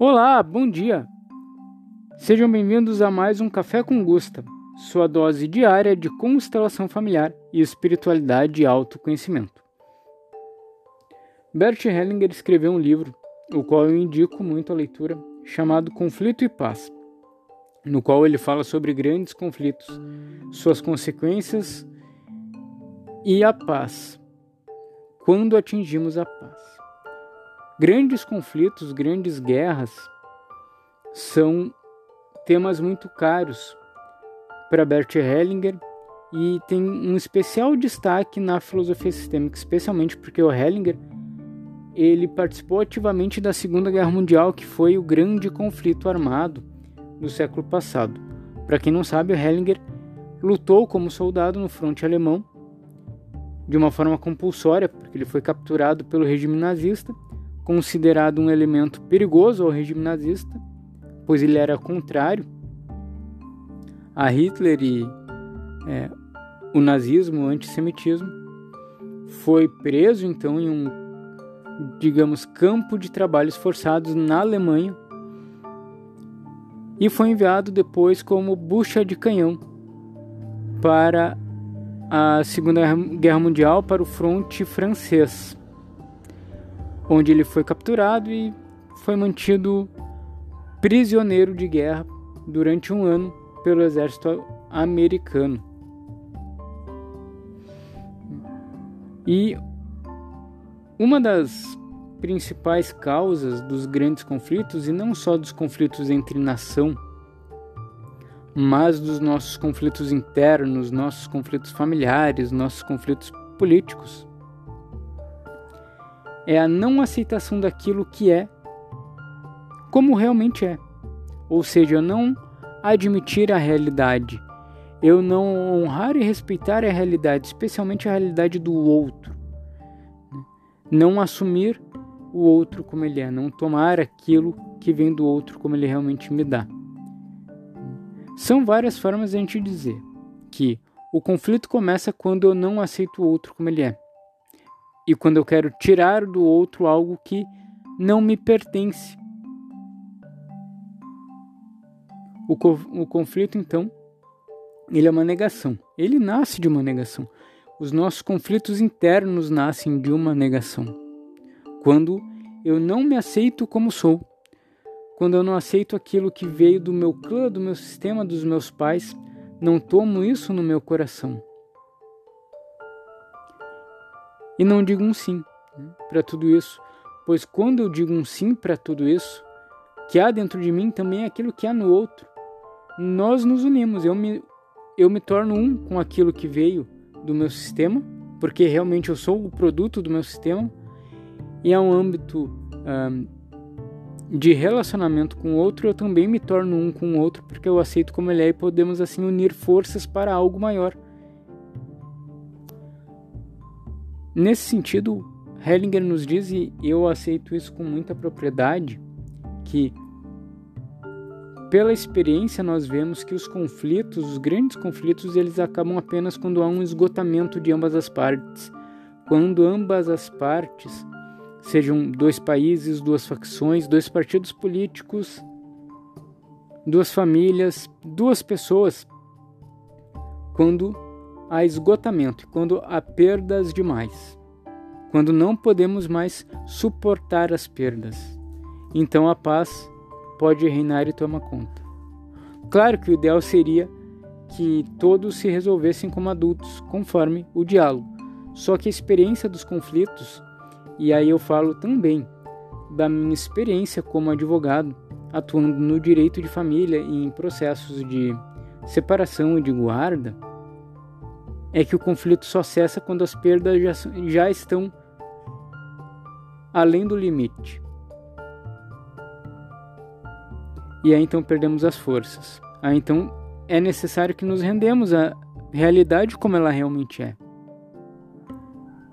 Olá, bom dia! Sejam bem-vindos a mais um Café com Gusta, sua dose diária de constelação familiar e espiritualidade e autoconhecimento. Bert Hellinger escreveu um livro, o qual eu indico muito a leitura, chamado Conflito e Paz, no qual ele fala sobre grandes conflitos, suas consequências e a paz, quando atingimos a paz. Grandes conflitos, grandes guerras são temas muito caros para Bert Hellinger e tem um especial destaque na filosofia sistêmica, especialmente porque o Hellinger ele participou ativamente da Segunda Guerra Mundial, que foi o grande conflito armado do século passado. Para quem não sabe, o Hellinger lutou como soldado no fronte alemão de uma forma compulsória, porque ele foi capturado pelo regime nazista, considerado um elemento perigoso ao regime nazista pois ele era contrário a Hitler e é, o nazismo, o antissemitismo. Foi preso então em um, digamos, campo de trabalhos forçados na Alemanha e foi enviado depois como bucha de canhão para a Segunda Guerra Mundial, para o fronte francês, onde ele foi capturado e foi mantido prisioneiro de guerra durante um ano pelo exército americano. E uma das principais causas dos grandes conflitos, e não só dos conflitos entre nação, mas dos nossos conflitos internos, nossos conflitos familiares, nossos conflitos políticos, é a não aceitação daquilo que é como realmente é. Ou seja, não admitir a realidade, eu não honrar e respeitar a realidade, especialmente a realidade do outro. Não assumir o outro como ele é, não tomar aquilo que vem do outro como ele realmente me dá. São várias formas de a gente dizer que o conflito começa quando eu não aceito o outro como ele é. E quando eu quero tirar do outro algo que não me pertence O, co o conflito, então, ele é uma negação. Ele nasce de uma negação. Os nossos conflitos internos nascem de uma negação. Quando eu não me aceito como sou, quando eu não aceito aquilo que veio do meu clã, do meu sistema, dos meus pais, não tomo isso no meu coração. E não digo um sim né, para tudo isso, pois quando eu digo um sim para tudo isso, que há dentro de mim também é aquilo que há no outro nós nos unimos. Eu me, eu me torno um com aquilo que veio do meu sistema, porque realmente eu sou o produto do meu sistema, e é um âmbito um, de relacionamento com o outro, eu também me torno um com o outro, porque eu aceito como ele é e podemos assim unir forças para algo maior. Nesse sentido, Hellinger nos diz, e eu aceito isso com muita propriedade, que pela experiência, nós vemos que os conflitos, os grandes conflitos, eles acabam apenas quando há um esgotamento de ambas as partes. Quando ambas as partes, sejam dois países, duas facções, dois partidos políticos, duas famílias, duas pessoas, quando há esgotamento, quando há perdas demais, quando não podemos mais suportar as perdas. Então a paz pode reinar e toma conta. Claro que o ideal seria que todos se resolvessem como adultos, conforme o diálogo. Só que a experiência dos conflitos, e aí eu falo também da minha experiência como advogado, atuando no direito de família e em processos de separação e de guarda, é que o conflito só cessa quando as perdas já, já estão além do limite. e aí então perdemos as forças. Aí então é necessário que nos rendemos à realidade como ela realmente é.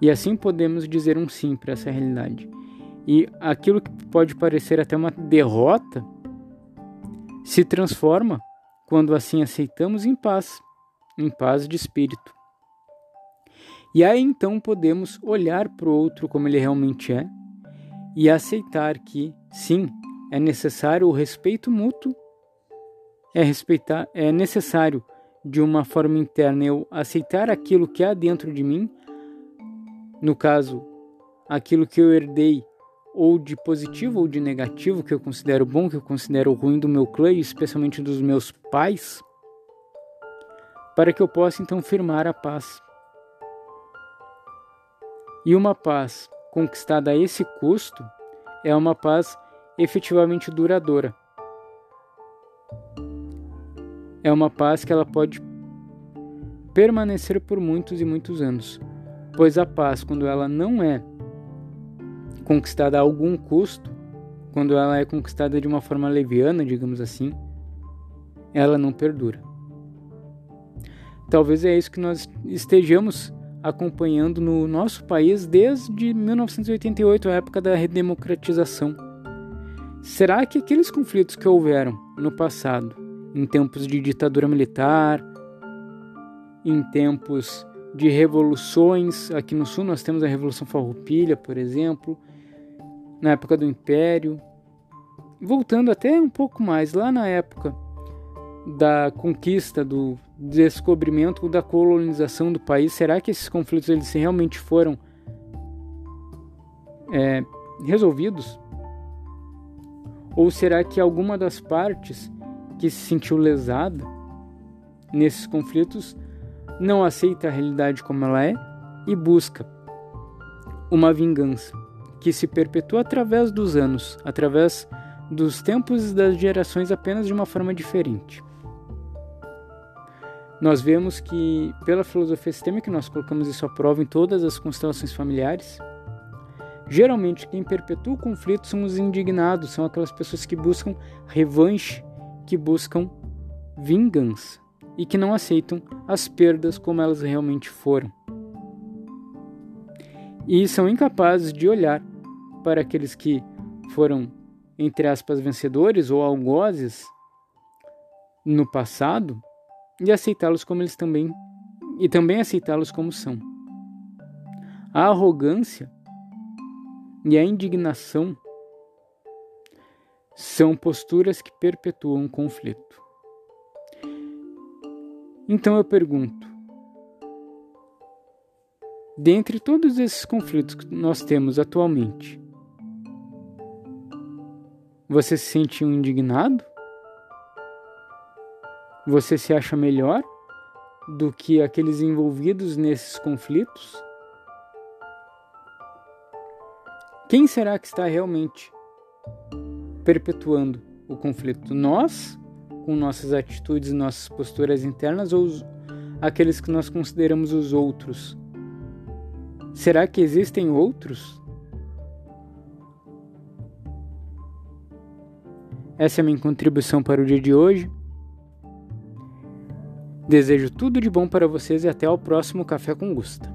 E assim podemos dizer um sim para essa realidade. E aquilo que pode parecer até uma derrota se transforma quando assim aceitamos em paz, em paz de espírito. E aí então podemos olhar para o outro como ele realmente é e aceitar que, sim, é necessário o respeito mútuo, é, respeitar, é necessário de uma forma interna eu aceitar aquilo que há dentro de mim, no caso, aquilo que eu herdei ou de positivo ou de negativo, que eu considero bom, que eu considero ruim do meu clã especialmente dos meus pais, para que eu possa então firmar a paz. E uma paz conquistada a esse custo é uma paz efetivamente duradoura. É uma paz que ela pode permanecer por muitos e muitos anos, pois a paz, quando ela não é conquistada a algum custo, quando ela é conquistada de uma forma leviana, digamos assim, ela não perdura. Talvez é isso que nós estejamos acompanhando no nosso país desde 1988, a época da redemocratização. Será que aqueles conflitos que houveram no passado, em tempos de ditadura militar, em tempos de revoluções, aqui no sul nós temos a Revolução Farroupilha, por exemplo, na época do Império, voltando até um pouco mais, lá na época da conquista, do descobrimento, da colonização do país, será que esses conflitos eles realmente foram é, resolvidos? Ou será que alguma das partes que se sentiu lesada nesses conflitos não aceita a realidade como ela é e busca uma vingança? que se perpetua através dos anos, através dos tempos e das gerações apenas de uma forma diferente. Nós vemos que, pela filosofia sistêmica, nós colocamos isso à prova em todas as constelações familiares. Geralmente, quem perpetua o conflito são os indignados, são aquelas pessoas que buscam revanche, que buscam vingança e que não aceitam as perdas como elas realmente foram. E são incapazes de olhar para aqueles que foram, entre aspas, vencedores ou algozes no passado e aceitá-los como eles também e também aceitá-los como são. A arrogância e a indignação são posturas que perpetuam conflito. Então eu pergunto: dentre todos esses conflitos que nós temos atualmente, você se sentiu indignado? Você se acha melhor do que aqueles envolvidos nesses conflitos? Quem será que está realmente perpetuando o conflito? Nós, com nossas atitudes nossas posturas internas, ou os, aqueles que nós consideramos os outros? Será que existem outros? Essa é a minha contribuição para o dia de hoje. Desejo tudo de bom para vocês e até o próximo Café com Gusta.